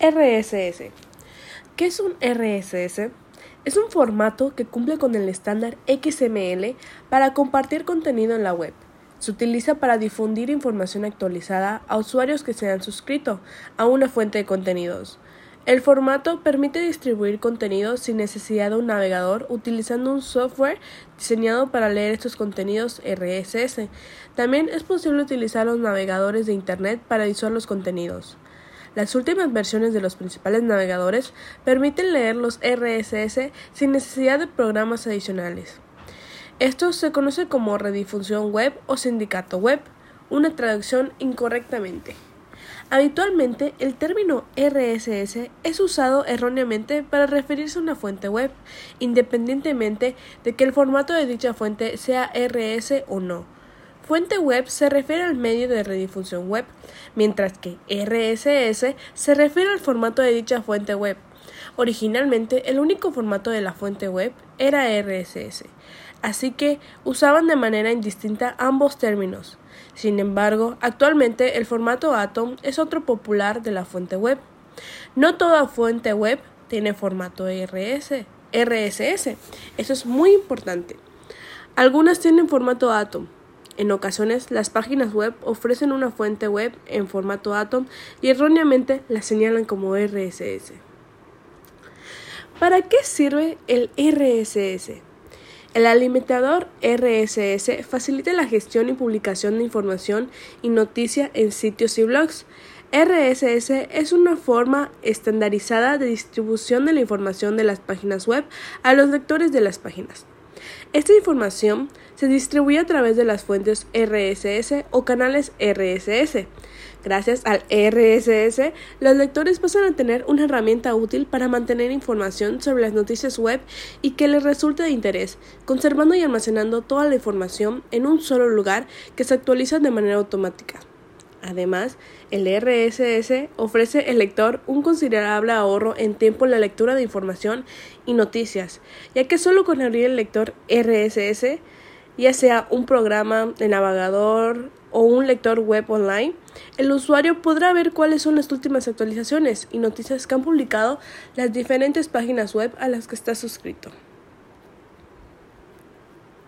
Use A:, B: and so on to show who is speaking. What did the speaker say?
A: RSS. ¿Qué es un RSS? Es un formato que cumple con el estándar XML para compartir contenido en la web. Se utiliza para difundir información actualizada a usuarios que se han suscrito a una fuente de contenidos. El formato permite distribuir contenido sin necesidad de un navegador utilizando un software diseñado para leer estos contenidos RSS. También es posible utilizar los navegadores de Internet para visualizar los contenidos. Las últimas versiones de los principales navegadores permiten leer los RSS sin necesidad de programas adicionales. Esto se conoce como redifusión web o sindicato web, una traducción incorrectamente. Habitualmente el término RSS es usado erróneamente para referirse a una fuente web, independientemente de que el formato de dicha fuente sea RS o no. Fuente web se refiere al medio de redifusión web, mientras que RSS se refiere al formato de dicha fuente web. Originalmente, el único formato de la fuente web era RSS, así que usaban de manera indistinta ambos términos. Sin embargo, actualmente el formato Atom es otro popular de la fuente web. No toda fuente web tiene formato RS, RSS. Eso es muy importante. Algunas tienen formato Atom, en ocasiones, las páginas web ofrecen una fuente web en formato Atom y erróneamente la señalan como RSS. ¿Para qué sirve el RSS? El alimentador RSS facilita la gestión y publicación de información y noticia en sitios y blogs. RSS es una forma estandarizada de distribución de la información de las páginas web a los lectores de las páginas. Esta información se distribuye a través de las fuentes RSS o canales RSS. Gracias al RSS, los lectores pasan a tener una herramienta útil para mantener información sobre las noticias web y que les resulte de interés, conservando y almacenando toda la información en un solo lugar que se actualiza de manera automática. Además, el RSS ofrece al lector un considerable ahorro en tiempo en la lectura de información y noticias, ya que solo con abrir el lector RSS, ya sea un programa de navegador o un lector web online, el usuario podrá ver cuáles son las últimas actualizaciones y noticias que han publicado las diferentes páginas web a las que está suscrito.